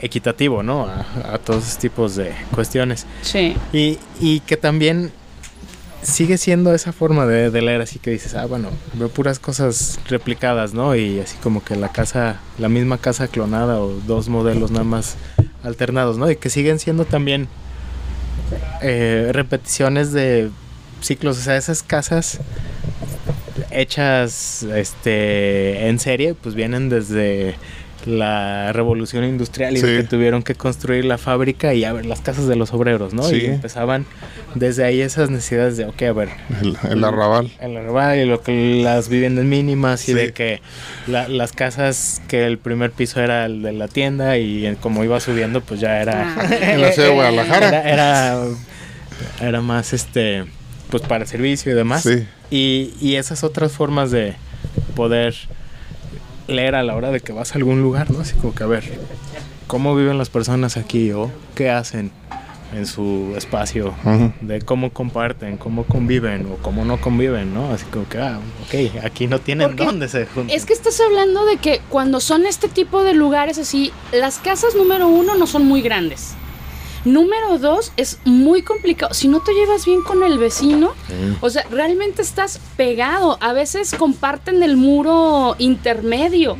equitativo, ¿no? A, a todos esos tipos de cuestiones. Sí. Y, y que también sigue siendo esa forma de, de leer, así que dices, ah, bueno, veo puras cosas replicadas, ¿no? Y así como que la casa, la misma casa clonada o dos modelos nada más alternados, ¿no? Y que siguen siendo también eh, repeticiones de ciclos, o sea, esas casas hechas este en serie, pues vienen desde la revolución industrial y de Sí. que tuvieron que construir la fábrica y a ver las casas de los obreros, ¿no? Sí. Y empezaban desde ahí esas necesidades de, ok, a ver, El, el arrabal. el arrabal y lo que las viviendas mínimas y Sí. de que la- las casas que el primer piso era el de la tienda y como iba subiendo pues ya era Ah. En la ciudad de Guadalajara. era, era, era más este pues para servicio y demás Sí. y, y esas otras formas de poder leer a la hora de que vas a algún lugar, ¿no? Así como que a ver, ¿cómo viven las personas aquí o qué hacen en su espacio? De cómo comparten, cómo conviven o cómo no conviven, ¿no? Así como que, ah, ok, aquí no tienen Porque dónde se juntan. Es que estás hablando de que cuando son este tipo de lugares así, las casas número uno no son muy grandes. Número dos, es muy complicado. Si no te llevas bien con el vecino, o sea, realmente estás pegado. A veces comparten el muro intermedio.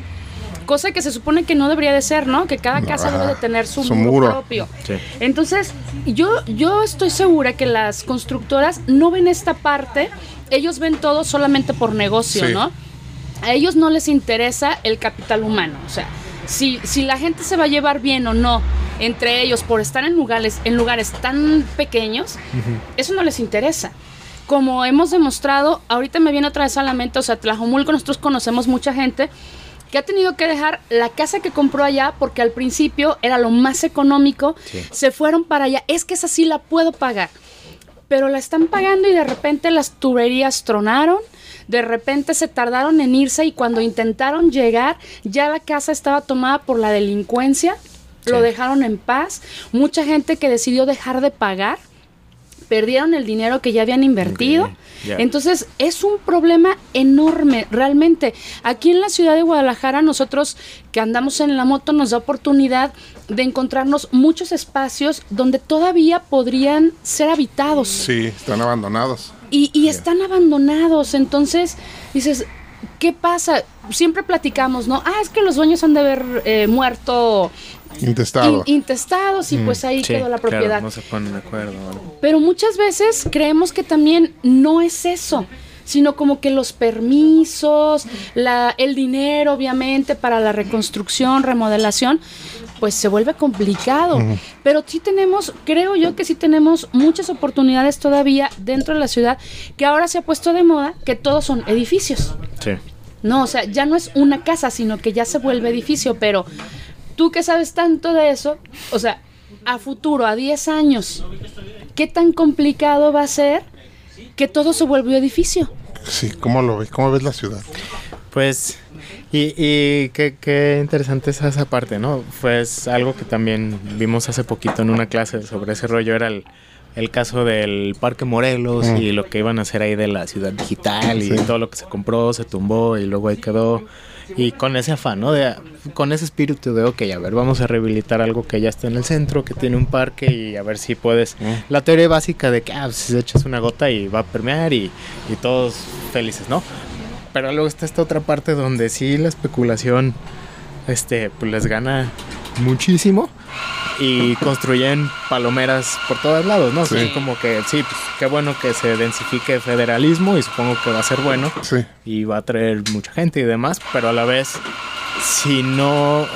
Cosa que se supone que no debería de ser, ¿no? Que cada casa debe de tener su, su muro, muro. propio. Sí. Entonces, yo, yo estoy segura que las constructoras no ven esta parte, ellos ven todo solamente por negocio, Sí. ¿no? A ellos no les interesa el capital humano, o sea, si, si la gente se va a llevar bien o no entre ellos por estar en lugares, en lugares tan pequeños, eso no les interesa. Como hemos demostrado, ahorita me viene otra vez a la mente, o sea, Tlajomulco, nosotros conocemos mucha gente que ha tenido que dejar la casa que compró allá porque al principio era lo más económico, Sí. se fueron para allá, es que esa sí la puedo pagar, pero la están pagando y de repente las tuberías tronaron, de repente se tardaron en irse y cuando intentaron llegar ya la casa estaba tomada por la delincuencia, lo dejaron en paz, mucha gente que decidió dejar de pagar perdieron el dinero que ya habían invertido. Entonces es un problema enorme, realmente. Aquí en la ciudad de Guadalajara, nosotros que andamos en la moto nos da oportunidad de encontrarnos muchos espacios donde todavía podrían ser habitados Sí, están abandonados. y, y están abandonados. Entonces dices, ¿qué pasa? Siempre platicamos, ¿no? Ah, es que los dueños han de haber eh, muerto Intestado. in- intestados y pues ahí Mm, Sí, quedó la claro, propiedad. no se ponen de acuerdo. ¿no? Pero muchas veces creemos que también no es eso, sino como que los permisos, la, el dinero obviamente para la reconstrucción, remodelación, pues se vuelve complicado. Pero sí tenemos, creo yo que sí tenemos muchas oportunidades todavía dentro de la ciudad, que ahora se ha puesto de moda que todos son edificios. Sí. No, o sea, ya no es una casa, sino que ya se vuelve edificio, pero tú que sabes tanto de eso, o sea, a futuro, a 10 años, ¿qué tan complicado va a ser que todo se vuelva edificio? Sí, ¿cómo lo ves? ¿Cómo ves la ciudad? Pues, y, y qué, qué interesante es esa parte, ¿no? Pues algo que también vimos hace poquito en una clase sobre ese rollo era el, el caso del Parque Morelos Mm. y lo que iban a hacer ahí de la ciudad digital y Sí. todo lo que se compró, se tumbó y luego ahí quedó. Y con ese afán, ¿no? De, con ese espíritu de, ok, a ver, vamos a rehabilitar algo que ya está en el centro, que tiene un parque y a ver si puedes. Mm. La teoría básica de que, ah, si echas una gota y va a permear y, y todos felices, ¿no? Pero luego está esta otra parte donde sí la especulación este, pues les gana muchísimo y construyen palomeras por todos lados, ¿no? Sí. es como que sí, pues qué bueno que se densifique el federalismo y supongo que va a ser bueno Sí. y va a traer mucha gente y demás, pero a la vez, si no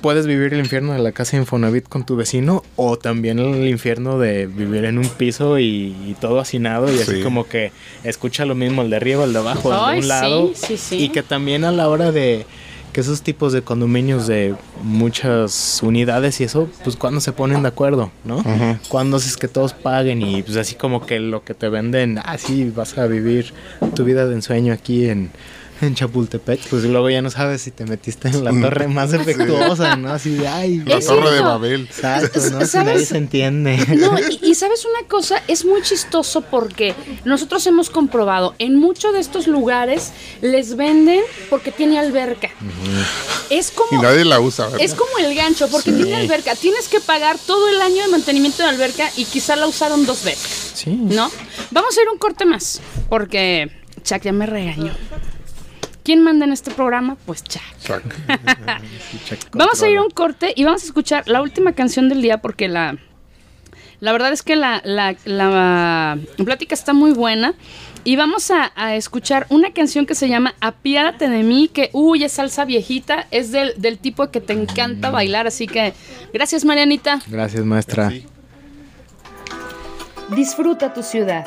puedes vivir el infierno de la casa de Infonavit con tu vecino o también el infierno de vivir en un piso y, y todo hacinado y así Sí. como que escucha lo mismo el de arriba, el de abajo, el de un sí, lado sí, sí. y que también a la hora de que esos tipos de condominios de muchas unidades y eso, pues cuando se ponen de acuerdo, ¿no? Ujú. Cuando es que todos paguen y pues así como que lo que te venden, ah, sí, vas a vivir tu vida de ensueño aquí en, en Chapultepec, pues luego ya no sabes si te metiste en la torre más defectuosa, ¿no? Así de, ay, La Es Torre de. Babel. exacto, ¿no? Si ¿Sabes? nadie se entiende. No, y, y sabes una cosa, es muy chistoso porque nosotros hemos comprobado, en muchos de estos lugares les venden porque tiene alberca. Es Y como... nadie la usa, ¿verdad? Es como el gancho, porque Sí. tiene alberca. Tienes que pagar todo el año de mantenimiento de alberca y quizá la usaron dos veces, Sí. ¿no? Vamos a ir un corte más, porque Chuck ya me regañó. ¿Quién manda en este programa? Pues Chuck. Chuck. Vamos a ir a un corte y vamos a escuchar la última canción del día porque la, la verdad es que la, la- la plática está muy buena. Y vamos a, a escuchar una canción que se llama Apiádate de mí, que, uy, es salsa viejita, es del, del tipo que te encanta bailar, así que gracias Marianita. Gracias, maestra. Disfruta tu ciudad,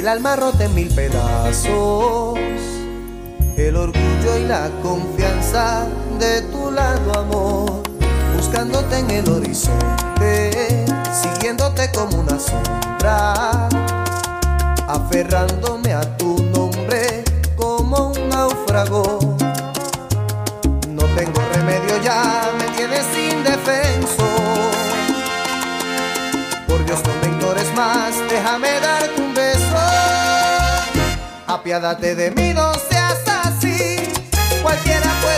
El alma rota en mil pedazos, el orgullo y la confianza de tu lado, amor, buscándote en el horizonte, siguiéndote como una sombra, aferrándome a tu nombre como un náufrago. No tengo remedio ya, me tienes indefenso. Por Dios no me ignores más, déjame beso. Apiádate de mí, no seas así. Cualquiera puede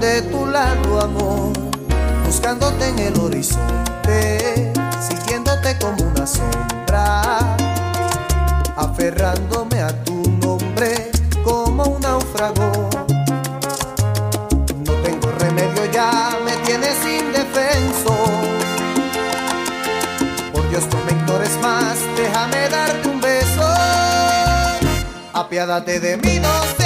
de tu lado, amor, buscándote en el horizonte, siguiéndote como una sombra, aferrándome a tu nombre como un náufrago. No tengo remedio ya, me tienes indefenso. Por Dios no me ignores más, déjame darte un beso. Apiádate de mí, no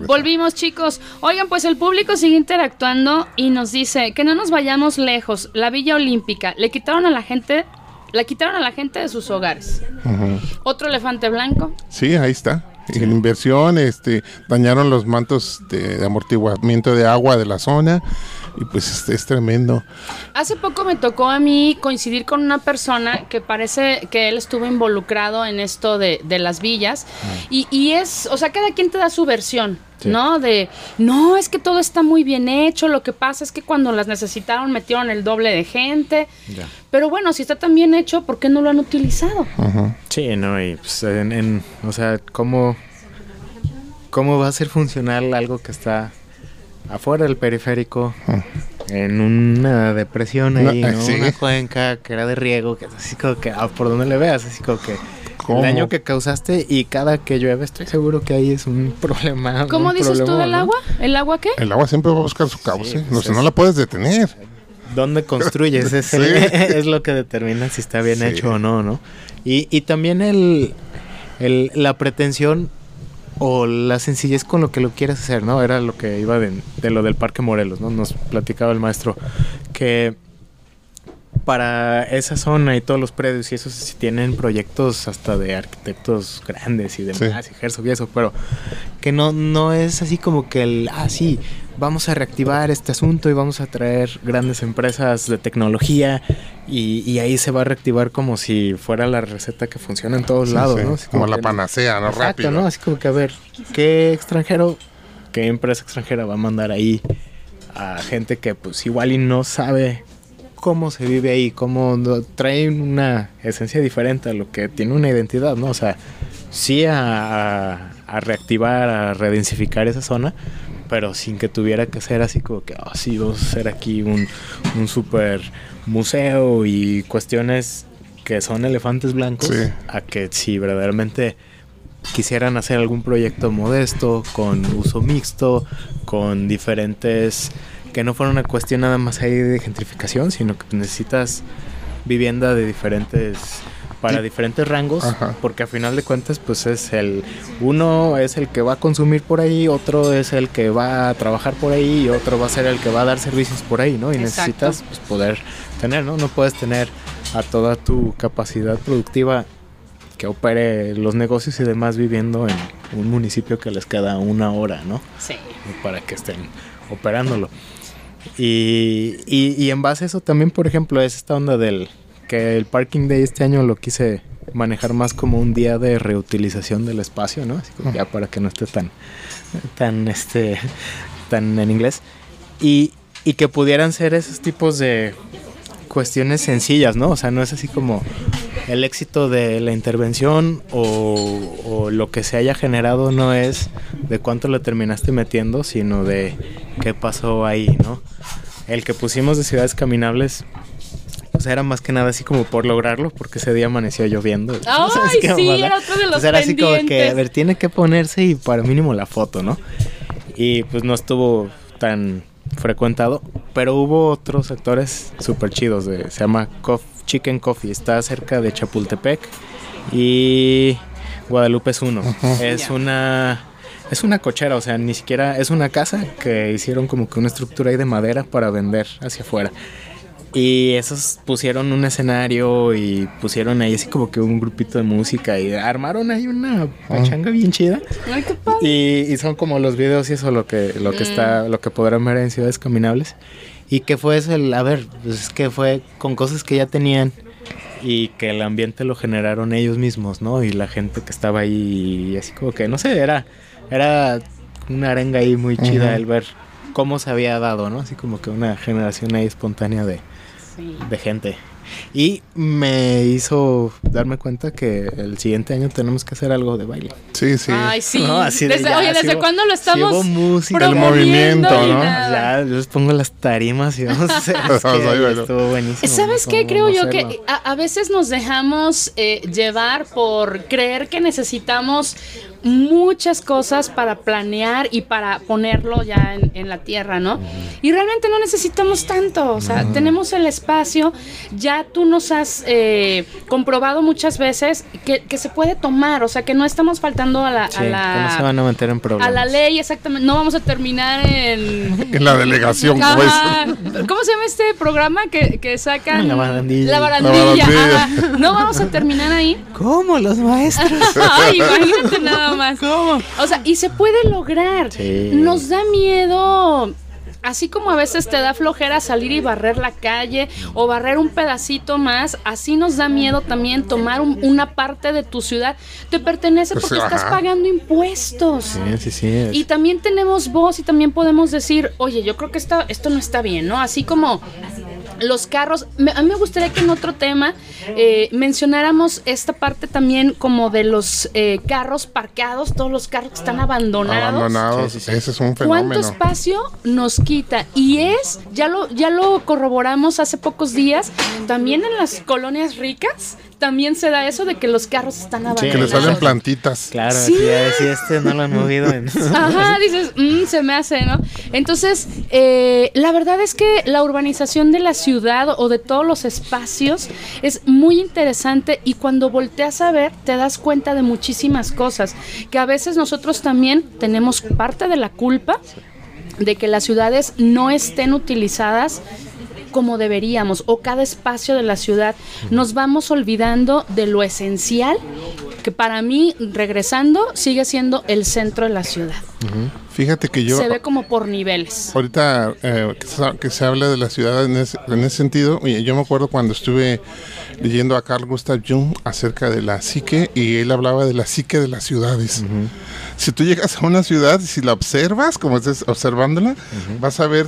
Volvimos chicos. Oigan, pues el público sigue interactuando y nos dice que no nos vayamos lejos. La Villa Olímpica le quitaron a la gente, la quitaron a la gente de sus hogares. Otro elefante blanco. Sí, ahí está. En inversión, este, dañaron los mantos de, de amortiguamiento de agua de la zona y pues es, es tremendo. Hace poco me tocó a mí coincidir con una persona que parece que él estuvo involucrado en esto de, de las villas y, y es, o sea, cada quien te da su versión, Sí. ¿no? De, no, es que todo está muy bien hecho, lo que pasa es que cuando las necesitaron metieron el doble de gente, Ya. pero bueno, si está tan bien hecho, ¿por qué no lo han utilizado? Sí, no, y pues en, en- o sea, ¿cómo, ¿cómo va a ser funcional algo que está afuera del periférico, en una depresión No, ahí, eh, ¿no? sí. Una cuenca que era de riego, que así como que, ah, por donde le veas, así como que ¿Cómo? el daño que causaste y cada que llueve estoy seguro que ahí es un problema. ¿Cómo un dices tú problemón, del ¿no? agua? ¿El agua qué? El agua siempre va a buscar su cauce, Sí, no, pues no es- la puedes detener. ¿Dónde construyes? Es, Sí. es lo que determina si está bien Sí. hecho o no, ¿no? Y, y también el, el- la pretensión o la sencillez con lo que lo quieres hacer, ¿no? Era lo que iba de, de lo del Parque Morelos, ¿no? Nos platicaba el maestro que para esa zona y todos los predios y eso sí tienen proyectos hasta de arquitectos grandes y demás, y Herzog y eso, pero que no, no es así como que el, ah, sí, vamos a reactivar este asunto y vamos a traer grandes empresas de tecnología y, y ahí se va a reactivar como si fuera la receta que funciona en todos Sí, lados, sí, ¿no? Así como la panacea, ¿no? Exacto, Rápido. ¿no? Así como que a ver, ¿qué extranjero, qué empresa extranjera va a mandar ahí a gente que pues igual y no sabe cómo se vive ahí, cómo no- trae una esencia diferente a lo que tiene una identidad, ¿no? O sea, sí a, a- a reactivar, a redensificar esa zona, pero sin que tuviera que ser así como que, oh, sí, vamos a hacer aquí un, un super museo y cuestiones que son elefantes blancos, Sí. a que si verdaderamente quisieran hacer algún proyecto modesto, con uso mixto, con diferentes, que no fuera una cuestión nada más ahí de gentrificación, sino que necesitas vivienda de diferentes para diferentes rangos, Ajá. porque a final de cuentas pues es el uno es el que va a consumir por ahí, otro es el que va a trabajar por ahí y otro va a ser el que va a dar servicios por ahí, ¿no? Y Exacto. necesitas pues, poder tener, ¿no? No puedes tener a toda tu capacidad productiva que opere los negocios y demás viviendo en un municipio que les queda una hora, ¿no? Sí. Para que estén operándolo. Y, y, y en base a eso también, por ejemplo, es esta onda del que el Parking Day este año lo quise manejar más como un día de reutilización del espacio, ¿no? Así ya para que no esté tan, tan, este, tan en inglés. Y, y que pudieran ser esos tipos de cuestiones sencillas, ¿no? O sea, no es así como el éxito de la intervención o, o lo que se haya generado no es de cuánto le terminaste metiendo, sino de qué pasó ahí, ¿no? El que pusimos de ciudades caminables, o sea, era más que nada así como por lograrlo, porque ese día amaneció lloviendo. Ay, ¿Sabes qué sí, mamada? era otro de los Entonces era así como que, a ver, tiene que ponerse y para mínimo la foto, ¿no? Y pues no estuvo tan frecuentado, pero hubo otros sectores súper chidos. De, se llama Cof- Chicken Coffee, está cerca de Chapultepec y Guadalupe es uno. Es una es una cochera, o sea, ni siquiera es una casa que hicieron como que una estructura ahí de madera para vender hacia afuera. Y esos pusieron un escenario y pusieron ahí así como que un grupito de música y armaron ahí una pachanga bien chida. Ay, qué padre. Y, y son como los videos y eso lo que, lo que está, lo que podrán ver en ciudades caminables. Y que fue eso el, a ver, pues es que fue con cosas que ya tenían y que el ambiente lo generaron ellos mismos, ¿no? Y la gente que estaba ahí, y así como que, no sé, era, era una arenga ahí muy chida el ver cómo se había dado, ¿no? Así como que una generación ahí espontánea de, Sí. de gente. Y me hizo darme cuenta que el siguiente año tenemos que hacer algo de baile. Sí, sí. Ay, sí. No, así de Desde- ya, oye, ¿desde cuándo lo estamos hubo música. El movimiento, ¿no? Ya, yo les pongo las tarimas y vamos a hacer. Es que estuvo buenísimo. ¿Sabes qué? Creo yo hacerlo. que a, a veces nos dejamos eh, llevar por creer que necesitamos muchas cosas para planear y para ponerlo ya en, en la tierra, ¿no? Y realmente no necesitamos tanto, o sea, tenemos el espacio, ya tú nos has eh, comprobado muchas veces que, que se puede tomar, o sea, que no estamos faltando a la... Sí, a la que no se van a meter en problemas. a la ley, exactamente. No vamos a terminar en. En la delegación, como Ajá. es. ¿Cómo se llama este programa que, que sacan? La barandilla. La La barandilla. barandilla. ajá. No vamos a terminar ahí. ¿Cómo? Los maestros. Ay, imagínate nada más. ¿Cómo? O sea, y se puede lograr. Sí. Nos da miedo. Así como a veces te da flojera salir y barrer la calle o barrer un pedacito más, así nos da miedo también tomar un- una parte de tu ciudad. Te pertenece Pues, porque estás pagando impuestos. Sí, sí, sí. es- Y también tenemos voz y también podemos decir, oye, yo creo que esto, esto no está bien, ¿no? Así como los carros, me- a mí me gustaría que en otro tema eh, mencionáramos esta parte también como de los eh, carros parqueados, todos los carros que están abandonados. Abandonados. Sí, sí, sí. Ese es un ¿Cuánto fenómeno. espacio nos quita? Y es, ya lo, ya lo corroboramos hace pocos días, también en las colonias ricas, también se da eso de que los carros están Sí, abandonados. Que le salen Claro. plantitas. Claro, Sí. sí. si este no lo han movido en. Ajá, dices, "Mm, se me hace, ¿no? Entonces, eh, la verdad es que la urbanización de la ciudad o de todos los espacios es muy interesante y cuando volteas a ver te das cuenta de muchísimas cosas, que a veces nosotros también tenemos parte de la culpa de que las ciudades no estén utilizadas como deberíamos o cada espacio de la ciudad. Nos vamos olvidando de lo esencial que para mí, regresando, sigue siendo el centro de la ciudad. Fíjate que yo se ve como por niveles. ahorita eh, que, se, que se habla de la ciudad en ese, en ese sentido, y yo me acuerdo cuando estuve leyendo a Carl Gustav Jung acerca de la psique y él hablaba de la psique de las ciudades. Si tú llegas a una ciudad y si la observas, como estás observándola, vas a ver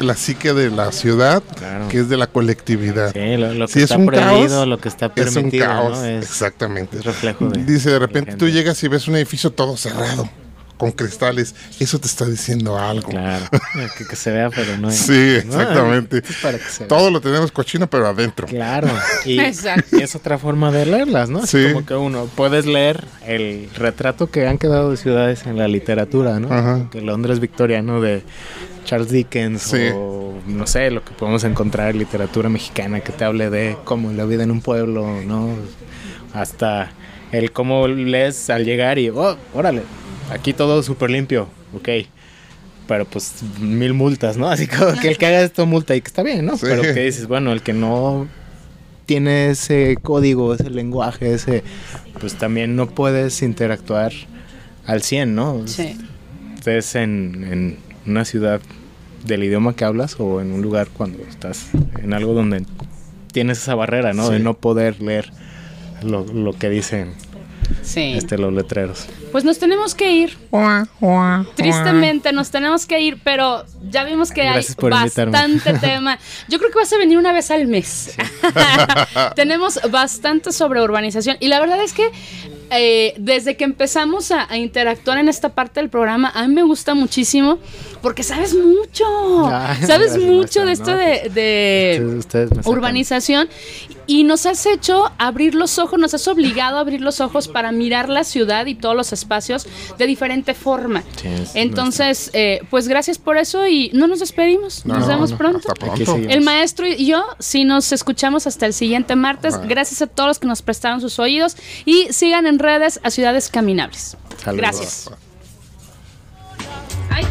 la psique de la ciudad, Claro. que es de la colectividad. Sí, lo, lo que Si es está un prohibido, caos, lo que está es un permitido, caos, ¿no? Es, exactamente. es reflejo de- Dice, de repente tú llegas y ves un edificio todo cerrado, con cristales. Eso te está diciendo algo. Claro, que, que se vea, pero no es. Sí, ¿no? exactamente. Es para que se vea. Todo lo tenemos cochino, pero adentro. Claro, y, Exacto. y es otra forma de leerlas, ¿no? Así Sí. como que uno puedes leer el retrato que han quedado de ciudades en la literatura, ¿no? Ajá. Que Londres victoriano de Charles Dickens Sí. o no sé, lo que podemos encontrar en literatura mexicana que te hable de cómo la vida en un pueblo, ¿no? Hasta el cómo lees al llegar y, oh, órale, aquí todo súper limpio, ok. Pero pues mil multas, ¿no? Así como que el que haga esto multa y que está bien, ¿no? Sí. Pero que dices, bueno, el que no tiene ese código, ese lenguaje, ese, pues también no puedes interactuar al 100, ¿no? Sí. Estés en, en una ciudad del idioma que hablas o en un lugar cuando estás en algo donde tienes esa barrera, ¿no? De no poder leer lo, lo que dicen Sí. este, los letreros. Pues nos tenemos que ir. Tristemente nos tenemos que ir, pero ya vimos que Gracias hay invitarme. bastante tema. Yo creo que vas a venir una vez al mes. tenemos bastante sobre urbanización y la verdad es que eh, desde que empezamos a, a interactuar en esta parte del programa, a mí me gusta muchísimo porque sabes mucho. Ah, sabes gracias, mucho de esto ¿no? de, de Ustedes- ustedes me sacan. urbanización y nos has hecho abrir los ojos, nos has obligado a abrir los ojos para mirar la ciudad y todos los espacios de diferente forma. Sí, Entonces, eh, pues gracias por eso y no nos despedimos, No, nos no, vemos no, pronto. El maestro y yo, sí nos escuchamos hasta el siguiente martes. Gracias a todos los que nos prestaron sus oídos y sigan en redes a Ciudades Caminables. Saludos. Gracias. Ay.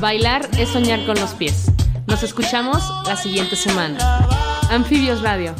Bailar es soñar con los pies. Nos escuchamos la siguiente semana. Anfibios Radio.